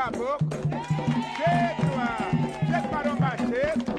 caboclo. Cedo, ah. Cedo maromba cedo.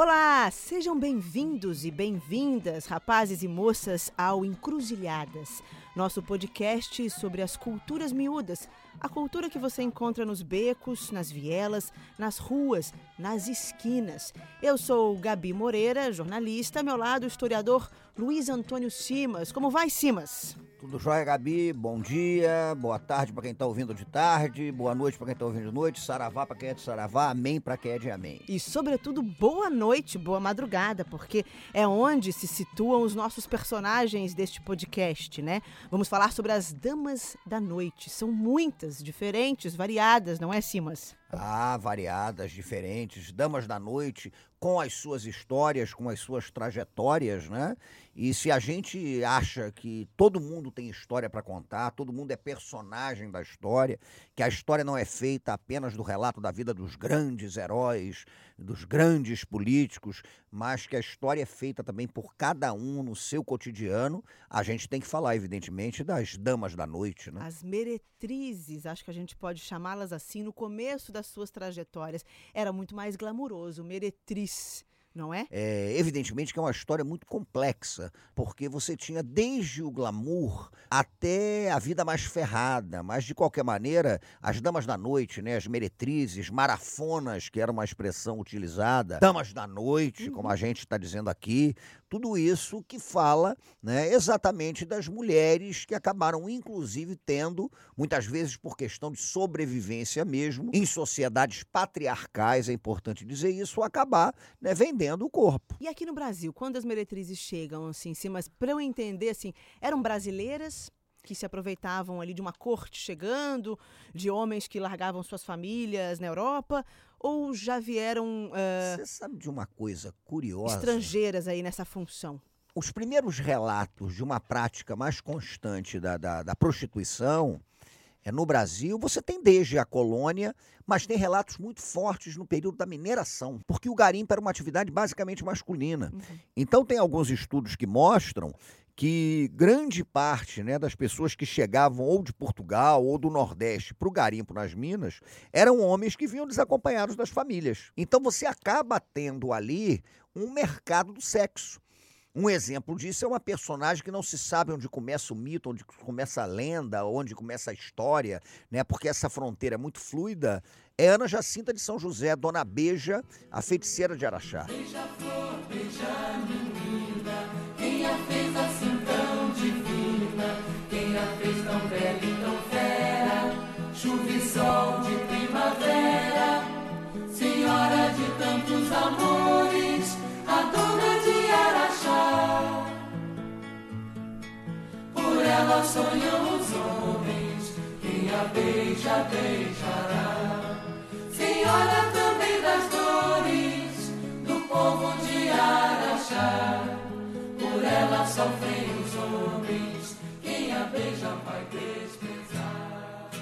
Olá, sejam bem-vindos e bem-vindas, rapazes e moças, ao Encruzilhadas, nosso podcast sobre as culturas miúdas, a cultura que você encontra nos becos, nas vielas, nas ruas, nas esquinas. Eu sou Gabi Moreira, jornalista, ao meu lado o historiador Luiz Antônio Simas. Como vai, Simas? Tudo jóia, Gabi? Bom dia, boa tarde para quem tá ouvindo de tarde, boa noite para quem tá ouvindo de noite, saravá para quem é de saravá, amém para quem é de amém. E, sobretudo, boa noite, boa madrugada, porque é onde se situam os nossos personagens deste podcast, né? Vamos falar sobre as damas da noite. São muitas, diferentes, variadas, não é, Simas? Ah, variadas, diferentes, damas da noite, com as suas histórias, com as suas trajetórias, né? E se a gente acha que todo mundo tem história para contar, todo mundo é personagem da história, que a história não é feita apenas do relato da vida dos grandes heróis, dos grandes políticos, mas que a história é feita também por cada um no seu cotidiano, a gente tem que falar, evidentemente, das damas da noite, né? As meretrizes, acho que a gente pode chamá-las assim, no começo das suas trajetórias. Era muito mais glamuroso, meretriz, não é? É, evidentemente que é uma história muito complexa, porque você tinha desde o glamour até a vida mais ferrada, mas de qualquer maneira, as damas da noite, né, as meretrizes, marafonas, que era uma expressão utilizada, damas da noite, como a gente está dizendo aqui, tudo isso que fala né, exatamente das mulheres que acabaram, inclusive, tendo, muitas vezes por questão de sobrevivência mesmo, em sociedades patriarcais, é importante dizer isso, acabar né, vendendo o corpo. E aqui no Brasil, quando as meretrizes chegam, assim, Simas, para eu entender, assim, eram brasileiras que se aproveitavam ali de uma corte chegando, de homens que largavam suas famílias na Europa, ou já vieram ah, Você sabe de uma coisa curiosa? estrangeiras aí nessa função? Os primeiros relatos de uma prática mais constante da, da, da prostituição é no Brasil, você tem desde a colônia, mas tem relatos muito fortes no período da mineração, porque o garimpo era uma atividade basicamente masculina. Então tem alguns estudos que mostram que grande parte né, das pessoas que chegavam ou de Portugal ou do Nordeste para o garimpo nas minas eram homens que vinham desacompanhados das famílias. Então você acaba tendo ali um mercado do sexo. Um exemplo disso é uma personagem que não se sabe onde começa o mito, onde começa a lenda, onde começa a história, né? Porque essa fronteira é muito fluida. É Ana Jacinta de São José, Dona Beija, a feiticeira de Araxá. Quem Ela sonham os homens, quem a beija, beijará. Senhora também das dores, do povo de Araxá. Por ela sofrem os homens, quem a beija vai desprezar.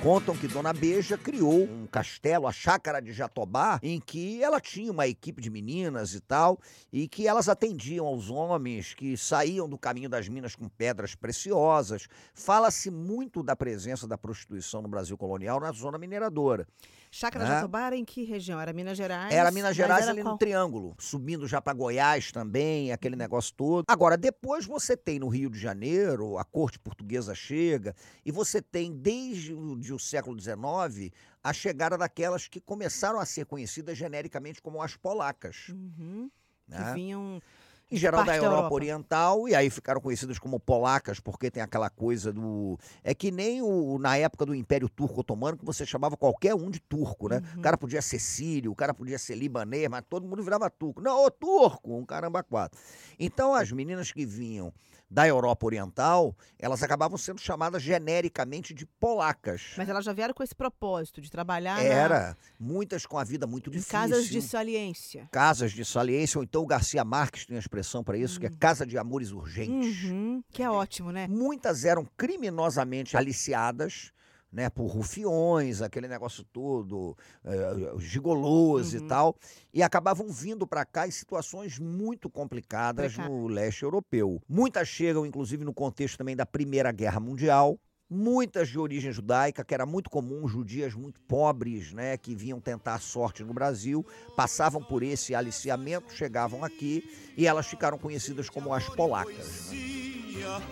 Contam que Dona Beija criou um castelo, a chácara de Jatobá, em que ela tinha uma equipe de meninas e tal, e que elas atendiam aos homens que saíam do caminho das minas com pedras preciosas. Fala-se muito da presença da prostituição no Brasil colonial na zona mineradora. Chácara É. Jatobá em que região? Era Minas Gerais? Era Minas Gerais era ali qual? no Triângulo, subindo já para Goiás também, aquele negócio todo. Agora, depois você tem no Rio de Janeiro, a corte portuguesa chega, e você tem desde o, de o século XIX a chegada daquelas que começaram a ser conhecidas genericamente como as polacas. Uhum, que né? vinham Em geral da parte da Europa, Europa. Oriental, e aí ficaram conhecidas como polacas, porque tem aquela coisa do. É que nem o, na época do Império Turco Otomano, que você chamava qualquer um de turco, né? Uhum. O cara podia ser sírio, o cara podia ser libanês, mas todo mundo virava turco. Não, ô turco, um caramba quatro. Então as meninas que vinham da Europa Oriental, elas acabavam sendo chamadas genericamente de polacas. Mas elas já vieram com esse propósito de trabalhar na- Era, muitas com a vida muito em difícil. casas de saliência. casas de saliência, ou então o Garcia Marques tem a expressão para isso, que é casa de amores urgentes. Uhum, que é ótimo, né? Muitas eram criminosamente aliciadas, né, por rufiões, aquele negócio todo, eh, gigolôs e Uhum. tal, e acabavam vindo para cá em situações muito complicadas no leste europeu. Muitas chegam, inclusive, no contexto também da Primeira Guerra Mundial. Muitas de origem judaica, que era muito comum, judias muito pobres, né, que vinham tentar a sorte no Brasil, passavam por esse aliciamento, chegavam aqui e elas ficaram conhecidas como as polacas. né?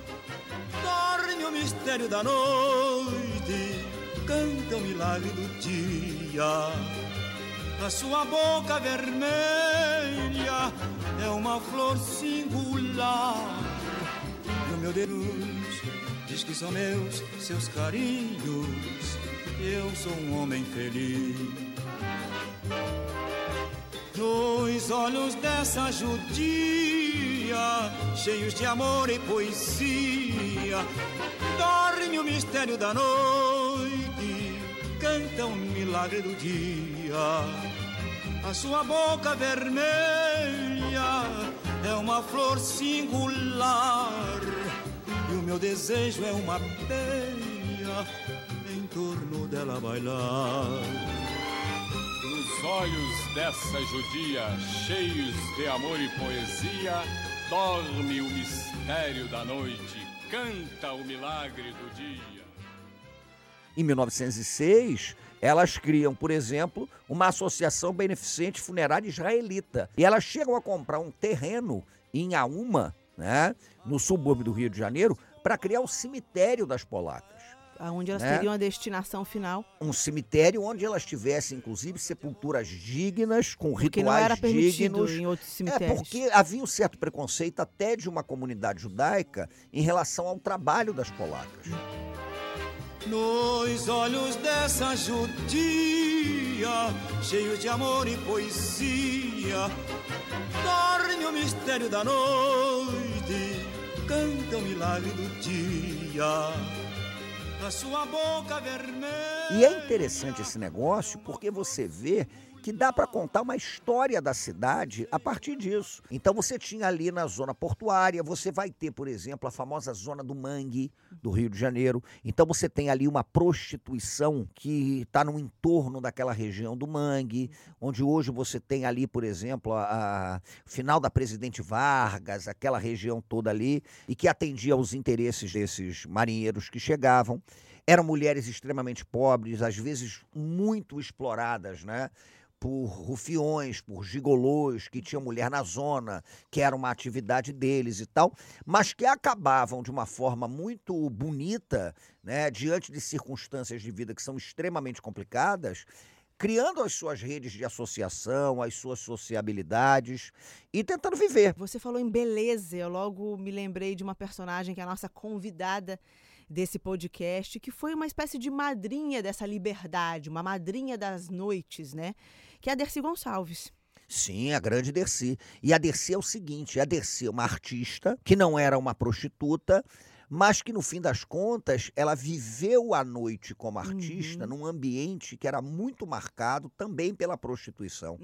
Dorme o mistério da noite, canta o milagre do dia. A sua boca vermelha é uma flor singular. E o meu Deus diz que são meus seus carinhos. Eu sou um homem feliz. Nos olhos dessa judia, cheios de amor e poesia, dorme o mistério da noite, canta o milagre do dia. A sua boca vermelha é uma flor singular, meu desejo é uma teia em torno dela bailar. Nos olhos dessa judia, cheios de amor e poesia, dorme o mistério da noite, canta o milagre do dia. Em 1906, elas criam, por exemplo, uma associação beneficente funerária israelita. E elas chegam a comprar um terreno em Auma, né, no subúrbio do Rio de Janeiro, para criar o cemitério das polacas. Onde elas Né? teriam a destinação final. Um cemitério onde elas tivessem, inclusive, sepulturas dignas, com Porque rituais não era dignos. em outros É, cemitérios. porque havia um certo preconceito até de uma comunidade judaica em relação ao trabalho das polacas. Nos olhos dessa judia, cheios de amor e poesia, dorme o mistério da noite, canta o milagre do dia. A sua boca vermelha. E é interessante esse negócio porque você vê que dá para contar uma história da cidade a partir disso. Então você tinha ali na zona portuária, você vai ter, por exemplo, a famosa zona do Mangue, do Rio de Janeiro. Então você tem ali uma prostituição que está no entorno daquela região do Mangue, onde hoje você tem ali, por exemplo, a, a final da Presidente Vargas, aquela região toda ali, e que atendia aos interesses desses marinheiros que chegavam. Eram mulheres extremamente pobres, às vezes muito exploradas, né? Por rufiões, por gigolôs que tinham mulher na zona, que era uma atividade deles e tal, mas que acabavam de uma forma muito bonita, né? Diante de circunstâncias de vida que são extremamente complicadas, criando as suas redes de associação, as suas sociabilidades e tentando viver. Você falou em beleza, eu logo me lembrei de uma personagem que é a nossa convidada desse podcast, que foi uma espécie de madrinha dessa liberdade, uma madrinha das noites, né? Que é a Dercy Gonçalves. Sim, a grande Dercy. E a Dercy é o seguinte: a Dercy é uma artista que não era uma prostituta, mas que no fim das contas ela viveu a noite como artista num ambiente que era muito marcado também pela prostituição.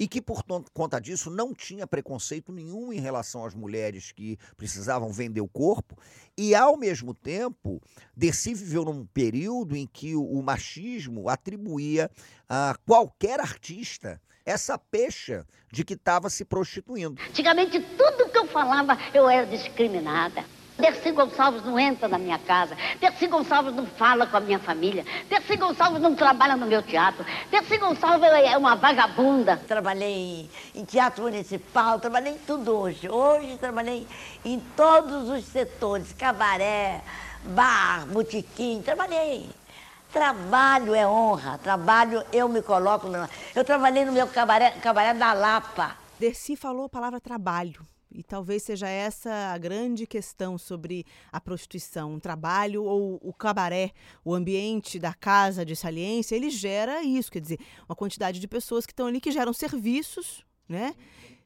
E que, por conta disso, não tinha preconceito nenhum em relação às mulheres que precisavam vender o corpo. E, ao mesmo tempo, Dercy viveu num período em que o, o machismo atribuía a qualquer artista essa pecha de que estava se prostituindo. Antigamente, tudo que eu falava, eu era discriminada. Dercy Gonçalves não entra na minha casa. Dercy Gonçalves não fala com a minha família. Dercy Gonçalves não trabalha no meu teatro. Dercy Gonçalves é uma vagabunda. Trabalhei em teatro municipal, trabalhei em tudo hoje. Hoje trabalhei em todos os setores, cabaré, bar, botequim, trabalhei. Trabalho é honra, trabalho eu me coloco. Eu trabalhei no meu cabaré, cabaré da Lapa. Dercy falou a palavra trabalho. E talvez seja essa a grande questão sobre a prostituição. O trabalho ou o cabaré, o ambiente da casa de saliência, ele gera isso, quer dizer, uma quantidade de pessoas que estão ali que geram serviços, né?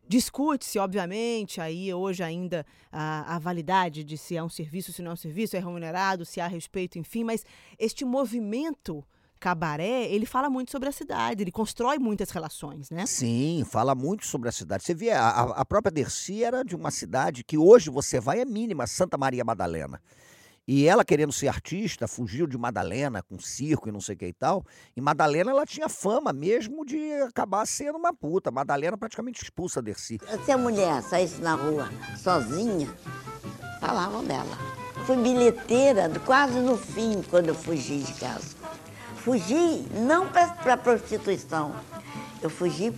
Discute-se, obviamente, aí hoje ainda a, a validade de se é um serviço, se não é um serviço, é remunerado, se há respeito, enfim, mas este movimento cabaré, ele fala muito sobre a cidade, ele constrói muitas relações, né? Sim, fala muito sobre a cidade. Você vê, a, a- própria Dercy era de uma cidade que hoje você vai é mínima, Santa Maria Madalena. E ela, querendo ser artista, fugiu de Madalena com circo e não sei o que e tal. E Madalena, ela tinha fama mesmo de acabar sendo uma puta. Madalena praticamente expulsa a Dercy. Se a mulher saísse na rua sozinha, falavam dela. Fui bilheteira quase no fim, quando eu fugi de casa. Fugi não para a prostituição, eu fugi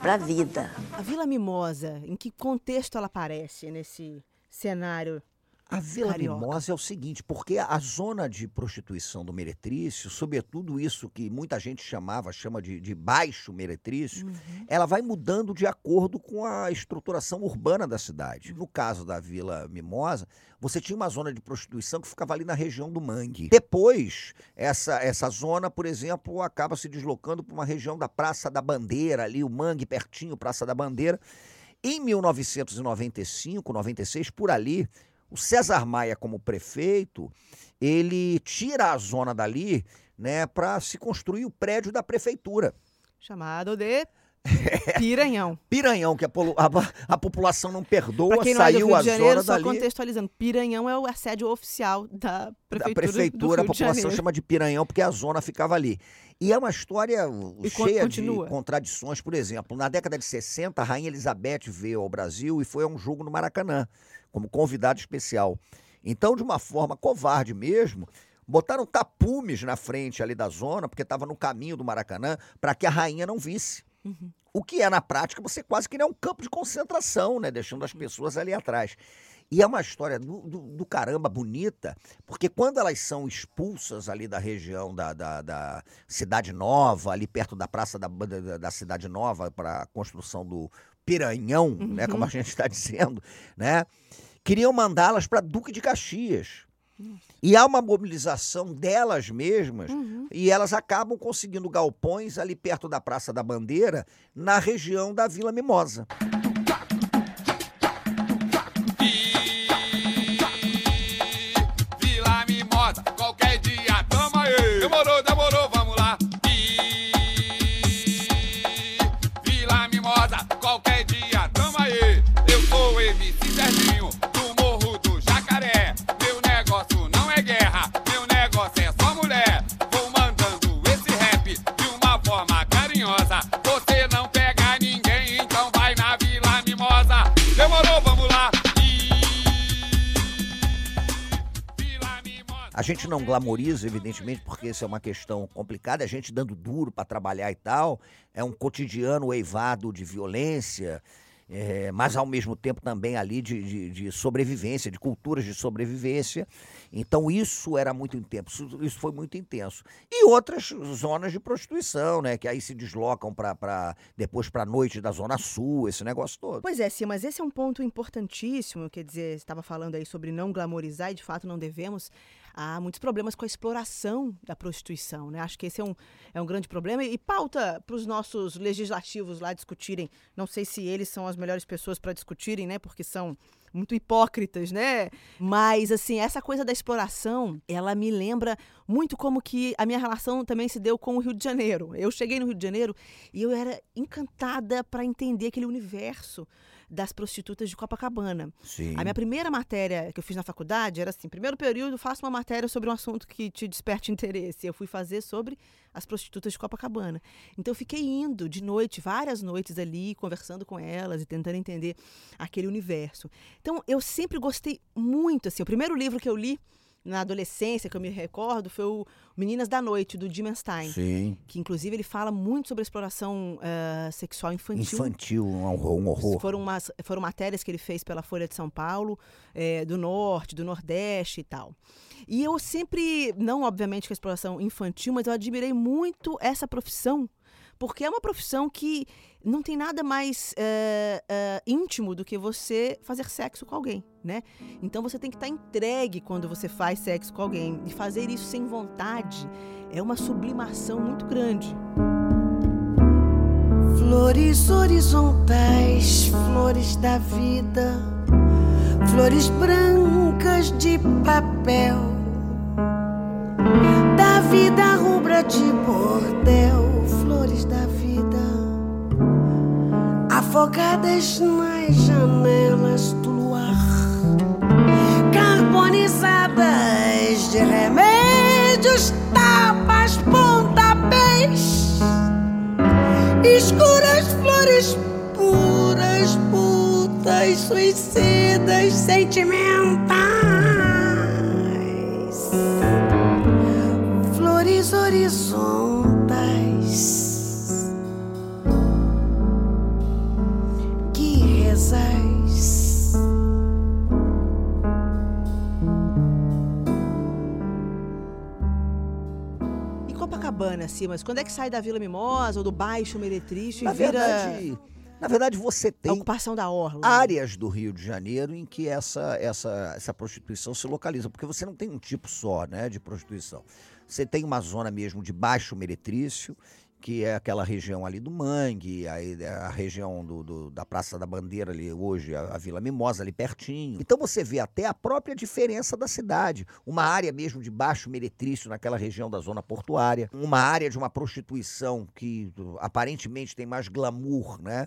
para a vida. A Vila Mimosa, em que contexto ela aparece nesse cenário? A Vila Carioca. Mimosa é o seguinte, porque a zona de prostituição do Meretrício, sobretudo isso que muita gente chamava, chama de, de baixo Meretrício, ela vai mudando de acordo com a estruturação urbana da cidade. No caso da Vila Mimosa, você tinha uma zona de prostituição que ficava ali na região do Mangue. Depois, essa, essa zona, por exemplo, acaba se deslocando para uma região da Praça da Bandeira, ali o Mangue pertinho, Praça da Bandeira. Em 1995, 96, por ali, o César Maia, como prefeito, ele tira a zona dali né, para se construir o prédio da prefeitura. Chamado de Piranhão. Piranhão, que a, a- a população não perdoa, Para quem não é do saiu Rio a de Janeiro, zona só dali. contextualizando, Piranhão é o assédio oficial da prefeitura, da prefeitura, a população chama de Piranhão porque a zona ficava ali. E é uma história uh, E cheia continua. de contradições. Por exemplo, na década de 60, a Rainha Elizabeth veio ao Brasil e foi a um jogo no Maracanã, como convidado especial. Então, de uma forma covarde mesmo, botaram tapumes na frente ali da zona, porque estava no caminho do Maracanã, para que a rainha não visse. Uhum. O que é, na prática, você quase que nem um campo de concentração, né? Deixando as pessoas ali atrás. E é uma história do, do- do caramba bonita, porque quando elas são expulsas ali da região da, da- da Cidade Nova, ali perto da Praça da, da, da Cidade Nova, para a construção do Piranhão, né? Como a gente está dizendo, né? Queriam mandá-las para Duque de Caxias. E há uma mobilização delas mesmas, e elas acabam conseguindo galpões ali perto da Praça da Bandeira, na região da Vila Mimosa. Gente não glamoriza, evidentemente, porque isso é uma questão complicada, a gente dando duro para trabalhar e tal, é um cotidiano eivado de violência, é, mas ao mesmo tempo também ali de, de- de sobrevivência, de culturas de sobrevivência. Então isso era muito intenso, isso- foi muito intenso. E outras zonas de prostituição, né, que aí se deslocam para depois para a noite da Zona Sul, esse negócio todo. Pois é, sim, mas esse é um ponto importantíssimo, quer dizer, estava falando aí sobre não glamorizar, e de fato não devemos. Há muitos problemas com a exploração da prostituição, né? Acho que esse é um, é um grande problema e pauta para os nossos legislativos lá discutirem. Não sei se eles são as melhores pessoas para discutirem, né? Porque são muito hipócritas, né? Mas, assim, essa coisa da exploração, ela me lembra muito como que a minha relação também se deu com o Rio de Janeiro. Eu cheguei no Rio de Janeiro e eu era encantada para entender aquele universo das prostitutas de Copacabana. Sim. A minha primeira matéria que eu fiz na faculdade era assim: primeiro período, faça uma matéria sobre um assunto que te desperte interesse. Eu fui fazer sobre as prostitutas de Copacabana. Então eu fiquei indo de noite, várias noites ali, conversando com elas e tentando entender aquele universo. Então eu sempre gostei muito, assim, o primeiro livro que eu li na adolescência, que eu me recordo, foi o Meninas da Noite, do Jim Stein. Sim. Que inclusive ele fala muito sobre exploração eh, sexual infantil. Infantil, um horror. Um horror. Foram, umas, foram matérias que ele fez pela Folha de São Paulo, eh, do Norte, do Nordeste e tal. E eu sempre, não obviamente com a exploração infantil, mas eu admirei muito essa profissão, porque é uma profissão que não tem nada mais eh, eh, íntimo do que você fazer sexo com alguém, né? Então você tem que estar entregue quando você faz sexo com alguém. E fazer isso sem vontade é uma sublimação muito grande. Flores horizontais, flores da vida, flores brancas de papel, da vida rubra de bordel, da vida, afogadas nas janelas do luar, carbonizadas de remédios, tapas, pontapés, escuras flores puras, putas, suicidas, sentimentais. Flores horizontais rezais. E Copacabana, Simas, quando é que sai da Vila Mimosa ou do Baixo Meretrício Na e vira verdade, na verdade, você a tem ocupação da Orla? áreas do Rio de Janeiro em que essa, essa, essa prostituição se localiza, porque você não tem um tipo só né, de prostituição. Você tem uma zona mesmo de baixo meretrício, que é aquela região ali do Mangue, aí é a região do, do- da Praça da Bandeira ali hoje, a, a Vila Mimosa ali pertinho. Então você vê até a própria diferença da cidade. Uma área mesmo de baixo meretrício naquela região da zona portuária, uma área de uma prostituição que aparentemente tem mais glamour, né?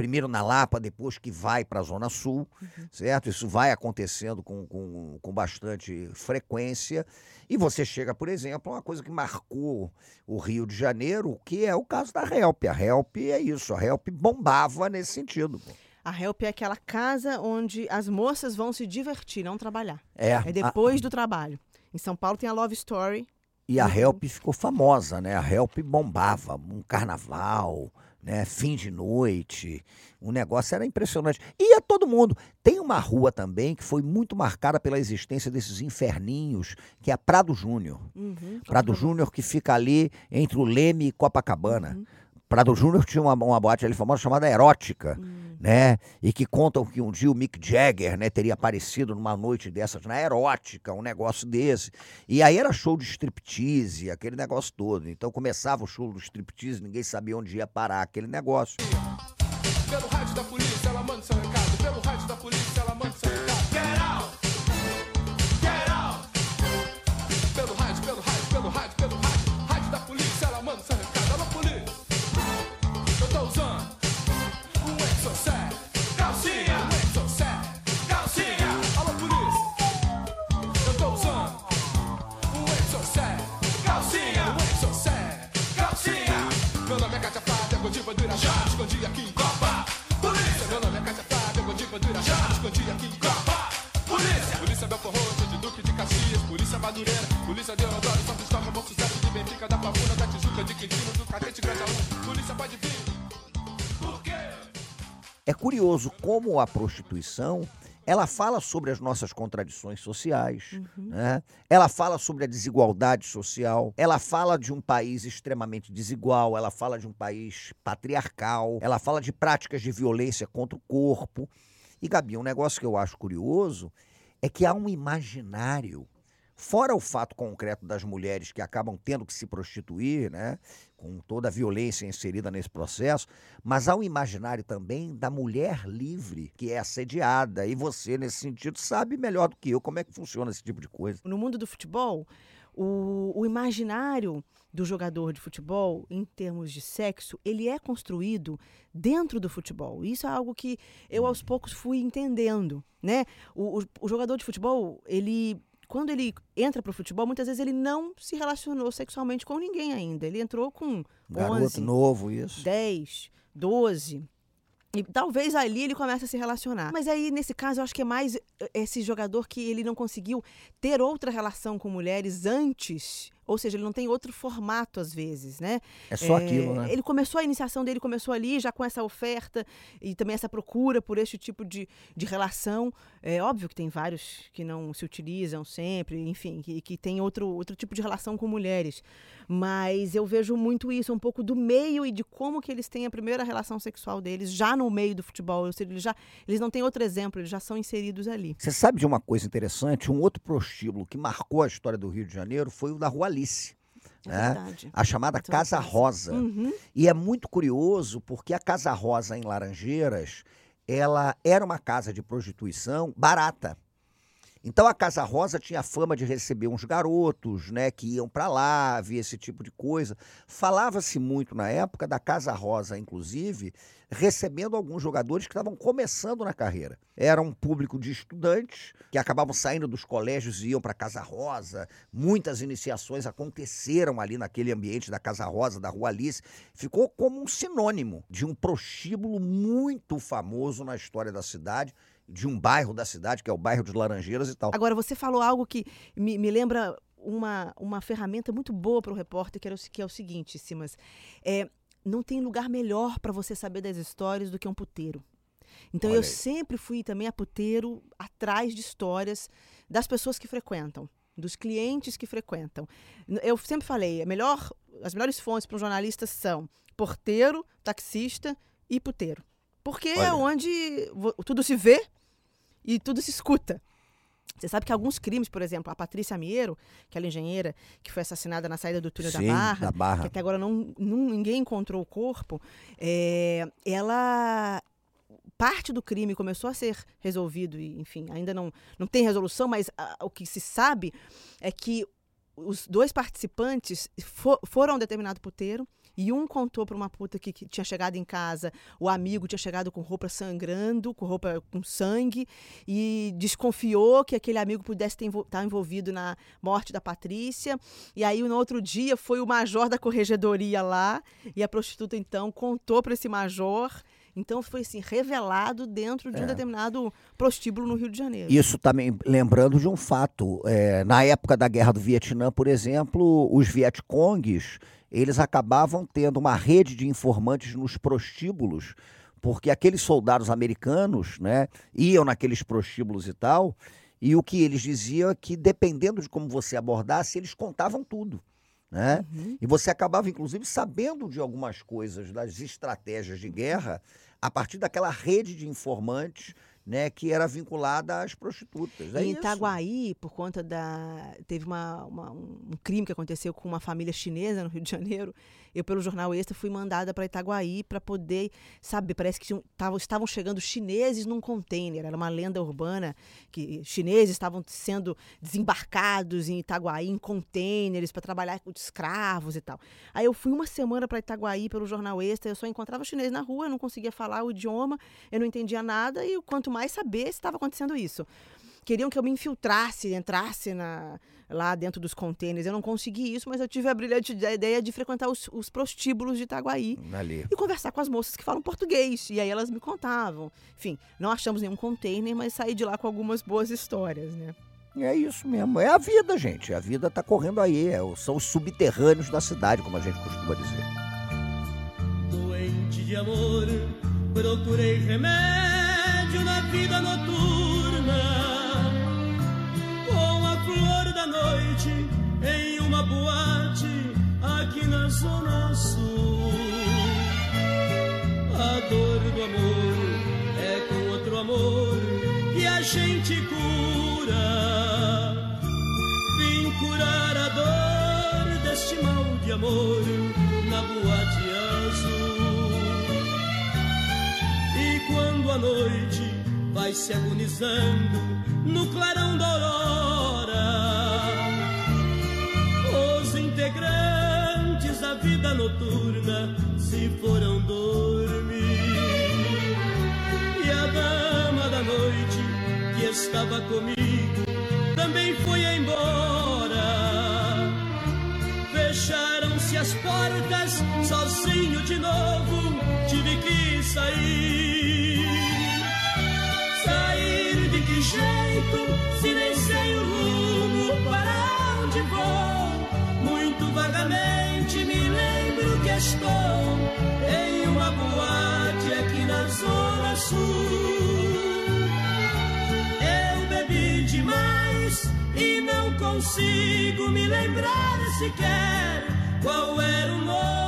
Primeiro na Lapa, depois que vai para a Zona Sul, certo? Isso vai acontecendo com, com, com bastante frequência. E você chega, por exemplo, a uma coisa que marcou o Rio de Janeiro, que é o caso da Help. A Help é isso, a Help bombava nesse sentido. A Help é aquela casa onde as moças vão se divertir, não trabalhar. É, É a- depois do trabalho. Em São Paulo tem a Love Story. E a Help ficou famosa, né? A Help bombava, um carnaval, né? Fim de noite, o negócio era impressionante. Ia todo mundo. Tem uma rua também que foi muito marcada pela existência desses inferninhos, que é a Prado Júnior. Uhum. Prado Júnior que fica ali entre o Leme e Copacabana. Prado Júnior tinha uma, uma boate ali famosa chamada Erótica, né? E que contam que um dia o Mick Jagger, né, teria aparecido numa noite dessas na Erótica, um negócio desse. E aí era show de striptease, aquele negócio todo. Então começava o show do striptease, ninguém sabia onde ia parar aquele negócio. Pelo rádio da polícia, curioso como a prostituição ela fala sobre as nossas contradições sociais, né? ela fala sobre a desigualdade social, ela fala de um país extremamente desigual, ela fala de um país patriarcal, ela fala de práticas de violência contra o corpo. E, Gabi, um negócio que eu acho curioso é que há um imaginário, fora o fato concreto das mulheres que acabam tendo que se prostituir, né? com toda a violência inserida nesse processo, mas há um imaginário também da mulher livre que é assediada. E você, nesse sentido, sabe melhor do que eu como é que funciona esse tipo de coisa. No mundo do futebol, o, o imaginário do jogador de futebol, em termos de sexo, ele é construído dentro do futebol. Isso é algo que eu, aos poucos, fui entendendo, né? O, o- o jogador de futebol, ele... Quando ele entra para o futebol, muitas vezes ele não se relacionou sexualmente com ninguém ainda. Ele entrou com Garoto 11, novo, isso. 10, 12. E talvez ali ele comece a se relacionar. Mas aí, nesse caso, eu acho que é mais eh, esse jogador que ele não conseguiu ter outra relação com mulheres antes. Ou seja, ele não tem outro formato, às vezes, né? É só aquilo, né? Ele começou, a iniciação dele começou ali, já com essa oferta e também essa procura por esse tipo de, de relação. É óbvio que tem vários que não se utilizam sempre, enfim, que, que tem outro, outro tipo de relação com mulheres. Mas eu vejo muito isso, um pouco do meio e de como que eles têm a primeira relação sexual deles, já no meio do futebol. Ou seja, eles, já, eles não têm outro exemplo, eles já são inseridos ali. Você sabe de uma coisa interessante? Um outro prostíbulo que marcou a história do Rio de Janeiro foi o da Rua Alice. É né? A chamada Então, Casa Casa. Rosa. Uhum. E é muito curioso porque a Casa Rosa em Laranjeiras, ela era uma casa de prostituição barata. Então a Casa Rosa tinha fama de receber uns garotos, né, que iam para lá, ver esse tipo de coisa. Falava-se muito na época da Casa Rosa, inclusive, recebendo alguns jogadores que estavam começando na carreira. Era um público de estudantes que acabavam saindo dos colégios e iam para Casa Rosa. Muitas iniciações aconteceram ali naquele ambiente da Casa Rosa, da Rua Alice. Ficou como um sinônimo de um prostíbulo muito famoso na história da cidade de um bairro da cidade, que é o bairro de Laranjeiras e tal. Agora, você falou algo que me, me lembra uma, uma ferramenta muito boa para o repórter, que, era o, que é o seguinte, Simas. É, não tem lugar melhor para você saber das histórias do que um puteiro. Então, Olha eu aí. sempre fui também a puteiro atrás de histórias das pessoas que frequentam, dos clientes que frequentam. Eu sempre falei, a melhor, as melhores fontes para um jornalista são porteiro, taxista e puteiro. Porque é Olha. onde vo- tudo se vê e tudo se escuta. Você sabe que alguns crimes, por exemplo, a Patrícia Miero, aquela engenheira que foi assassinada na saída do túnel Sim, da Barra, da Barra. que até agora não, não- ninguém encontrou o corpo, é, ela parte do crime começou a ser resolvido e, enfim, ainda não, não tem resolução, mas ah, o que se sabe é que os dois participantes fo- foram a um determinado puteiro e um contou para uma puta que, que tinha chegado em casa, o amigo tinha chegado com roupa sangrando, com roupa com sangue, e desconfiou que aquele amigo pudesse envol- estar envolvido na morte da Patrícia. E aí, no outro dia, foi o major da corregedoria lá, e a prostituta, então, contou para esse major. Então, foi assim, revelado dentro de um determinado prostíbulo no Rio de Janeiro. Isso também lembrando de um fato. é, na época da Guerra do Vietnã, por exemplo, os Vietcongues, eles acabavam tendo uma rede de informantes nos prostíbulos, porque aqueles soldados americanos né, iam naqueles prostíbulos e tal, e o que eles diziam é que, dependendo de como você abordasse, eles contavam tudo. Né? E você acabava, inclusive, sabendo de algumas coisas, das estratégias de guerra, a partir daquela rede de informantes né, que era vinculada às prostitutas. É em isso. Itaguaí, por conta da. Teve uma, uma- um crime que aconteceu com uma família chinesa no Rio de Janeiro. Eu, pelo jornal Extra, fui mandada para Itaguaí para poder. Sabe, parece que tinham- tavam- estavam chegando chineses num container. Era uma lenda urbana que chineses estavam sendo desembarcados em Itaguaí em containers para trabalhar com escravos e tal. Aí eu fui uma semana para Itaguaí pelo jornal Extra. Eu só encontrava chinês na rua, eu não conseguia falar o idioma, eu não entendia nada e quanto mais saber se estava acontecendo isso queriam que eu me infiltrasse, entrasse na- lá dentro dos contêineres. Eu não consegui isso, mas eu tive a brilhante ide- ideia de frequentar os, os prostíbulos de Itaguaí Ali. e conversar com as moças que falam português. E aí elas me contavam. Enfim, não achamos nenhum container, mas saí de lá com algumas boas histórias, né? É isso mesmo. É a vida, gente. A vida tá correndo aí. é são os subterrâneos da cidade, como a gente costuma dizer. Doente de amor, procurei remédio na vida noturna. Noite em uma boate aqui na Zona Sul. A dor do amor é com outro amor que a gente cura. Vim curar a dor deste mal de amor na boate azul. E quando a noite vai se agonizando no clarão da aurora, noturna se foram dormir. E a dama da noite que estava comigo também foi embora. Fecharam-se as portas, sozinho de novo, tive que sair. Sair de que jeito, se nem sei o rumo estou em uma boate aqui na Zona Sul. Eu bebi demais e não consigo me lembrar sequer qual era o nome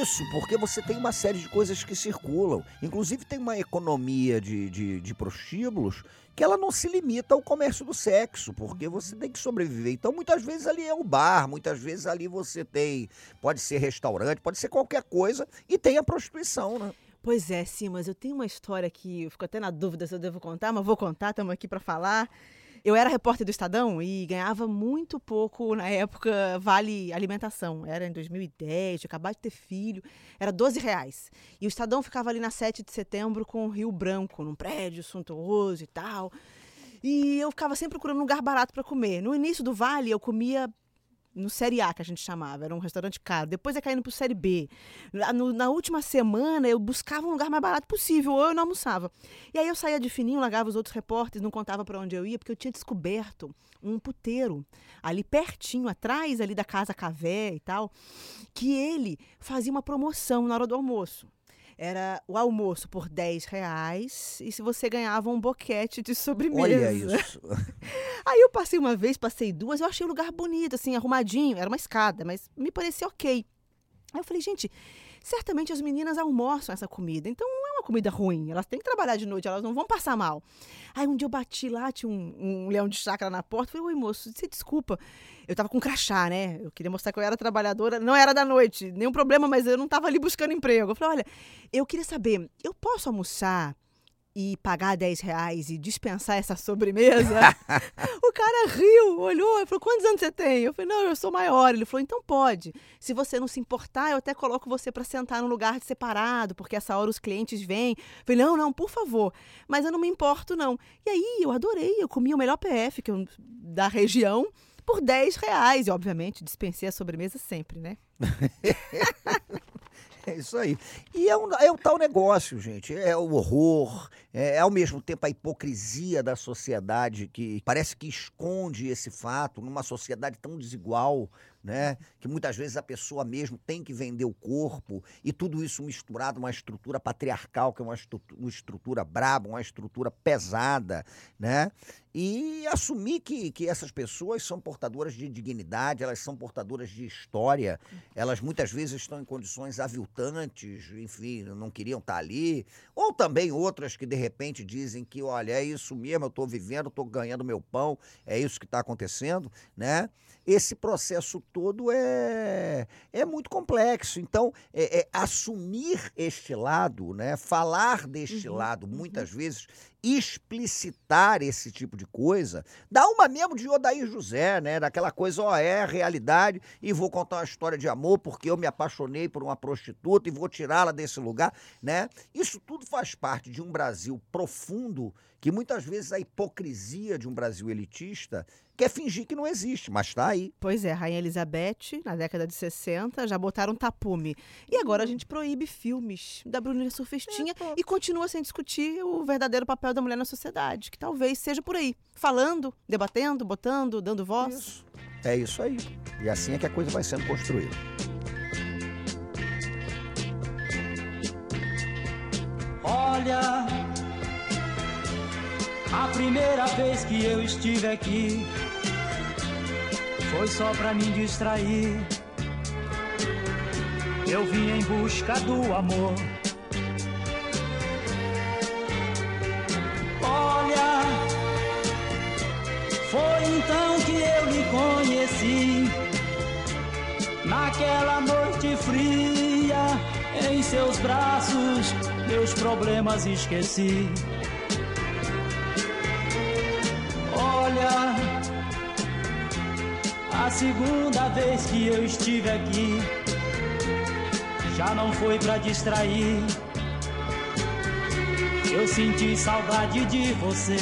isso, porque você tem uma série de coisas que circulam. Inclusive tem uma economia de, de, de prostíbulos que ela não se limita ao comércio do sexo, porque você tem que sobreviver. Então, muitas vezes ali é o bar, muitas vezes ali você tem. Pode ser restaurante, pode ser qualquer coisa, e tem a prostituição, né? Pois é, sim, mas eu tenho uma história que eu fico até na dúvida se eu devo contar, mas vou contar, estamos aqui para falar. Eu era repórter do Estadão e ganhava muito pouco na época vale alimentação. Era em 2010, tinha acabado de ter filho, era 12 reais. E o Estadão ficava ali na 7 de setembro com o Rio Branco, num prédio suntuoso e tal. E eu ficava sempre procurando um lugar barato para comer. No início do vale, eu comia no Série A, que a gente chamava, era um restaurante caro. Depois ia caindo para o Série B. No- na última semana, eu buscava um lugar mais barato possível, ou eu não almoçava. E aí eu saía de fininho, largava os outros repórteres, não contava para onde eu ia, porque eu tinha descoberto um puteiro ali pertinho, atrás ali da Casa Cavé e tal, que ele fazia uma promoção na hora do almoço. Era o almoço por 10 reais e se você ganhava um boquete de sobremesa. Olha isso. Aí eu passei uma vez, passei duas, eu achei o lugar bonito, assim, arrumadinho, era uma escada, mas me parecia ok. Aí eu falei, gente, certamente as meninas almoçam essa comida, então uma comida ruim, elas têm que trabalhar de noite, elas não vão passar mal. Aí um dia eu bati lá, tinha um, um leão de chácara na porta, falei, oi moço, você desculpa, eu tava com crachá, né? Eu queria mostrar que eu era trabalhadora, não era da noite, nenhum problema, mas eu não tava ali buscando emprego. Eu falei, olha, eu queria saber, eu posso almoçar e pagar 10 reais e dispensar essa sobremesa? o cara riu, olhou e falou: quantos anos você tem? Eu falei: não, eu sou maior. Ele falou: então pode. Se você não se importar, eu até coloco você para sentar num lugar separado, porque essa hora os clientes vêm. Eu falei: não, não, por favor. Mas eu não me importo, não. E aí eu adorei, eu comi o melhor PF que eu- da região por 10 reais. E, obviamente, dispensei a sobremesa sempre, né? É isso aí. E é, um, é o tal negócio, gente. É o horror, é, é ao mesmo tempo a hipocrisia da sociedade que parece que esconde esse fato numa sociedade tão desigual, né? Que muitas vezes a pessoa mesmo tem que vender o corpo e tudo isso misturado uma estrutura patriarcal, que é uma, estru- uma estrutura braba, uma estrutura pesada, né? E assumir que, que essas pessoas são portadoras de dignidade, elas são portadoras de história, elas muitas vezes estão em condições aviltantes, enfim, não queriam estar ali. Ou também outras que de repente dizem que, olha, é isso mesmo, eu estou vivendo, estou ganhando meu pão, é isso que está acontecendo, né? Esse processo todo é, é muito complexo. Então, é- é assumir este lado, né? falar deste lado, muitas vezes, explicitar esse tipo de coisa, dá uma mesmo de Odair José, né? Daquela coisa, ó, é realidade e vou contar uma história de amor porque eu me apaixonei por uma prostituta e vou tirá-la desse lugar, né? Isso tudo faz parte de um Brasil profundo que muitas vezes a hipocrisia de um Brasil elitista quer fingir que não existe, mas tá aí. Pois é, Rainha Elizabeth, na década de 60, já botaram tapume. E agora a gente proíbe filmes da Brunilha Surfistinha e continua sem discutir o verdadeiro papel da mulher na sociedade, que talvez seja por aí, falando, debatendo, botando, dando voz. Isso. É isso aí. E assim é que a coisa vai sendo construída. Olha, a primeira vez que eu estive aqui foi só pra me distrair. Eu vim em busca do amor. Olha, foi então que eu lhe conheci. Naquela noite fria, em seus braços, meus problemas esqueci. A segunda vez que eu estive aqui, já não foi pra distrair. Eu senti saudade de você.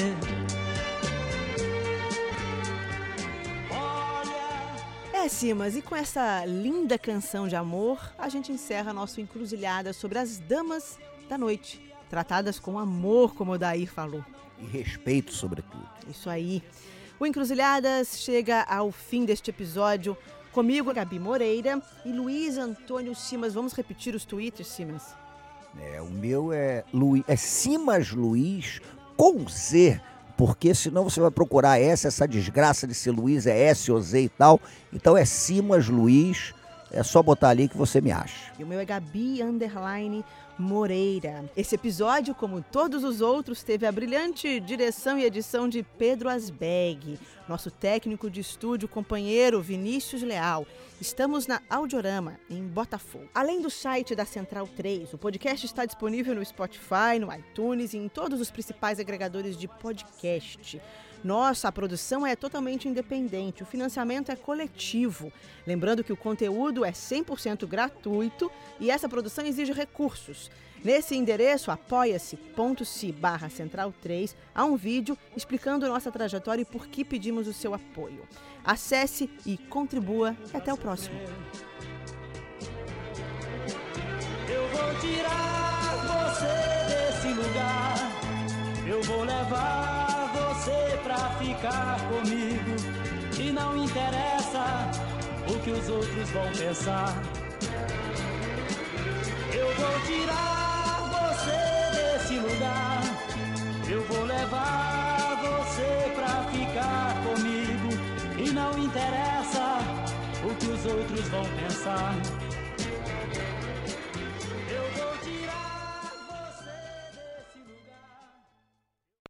É, Simas, e com essa linda canção de amor, a gente encerra nosso encruzilhada sobre as damas da noite, tratadas com amor, como o Dair falou. E respeito, sobretudo. Isso aí. O Encruzilhadas chega ao fim deste episódio. Comigo, Gabi Moreira e Luiz Antônio Simas. Vamos repetir os twitters, Simas? É, o meu é, Luiz, é Simas Luiz com Z, porque senão você vai procurar S, essa desgraça de ser Luiz é S ou Z e tal. Então é Simas Luiz é só botar ali que você me acha. E o meu é Gabi Underline Moreira. Esse episódio, como todos os outros, teve a brilhante direção e edição de Pedro Asbeg, nosso técnico de estúdio companheiro Vinícius Leal. Estamos na Audiorama, em Botafogo. Além do site da Central 3, o podcast está disponível no Spotify, no iTunes e em todos os principais agregadores de podcast. Nossa, a produção é totalmente independente, o financiamento é coletivo. Lembrando que o conteúdo é 100% gratuito e essa produção exige recursos. Nesse endereço, apoia-se.se barra central 3, há um vídeo explicando nossa trajetória e por que pedimos o seu apoio. Acesse e contribua. E até o próximo. Eu vou tirar você desse lugar. Eu vou levar você pra ficar comigo. E não interessa o que os outros vão pensar. Eu vou tirar você desse lugar. Eu vou levar você pra ficar comigo. E não interessa o que os outros vão pensar.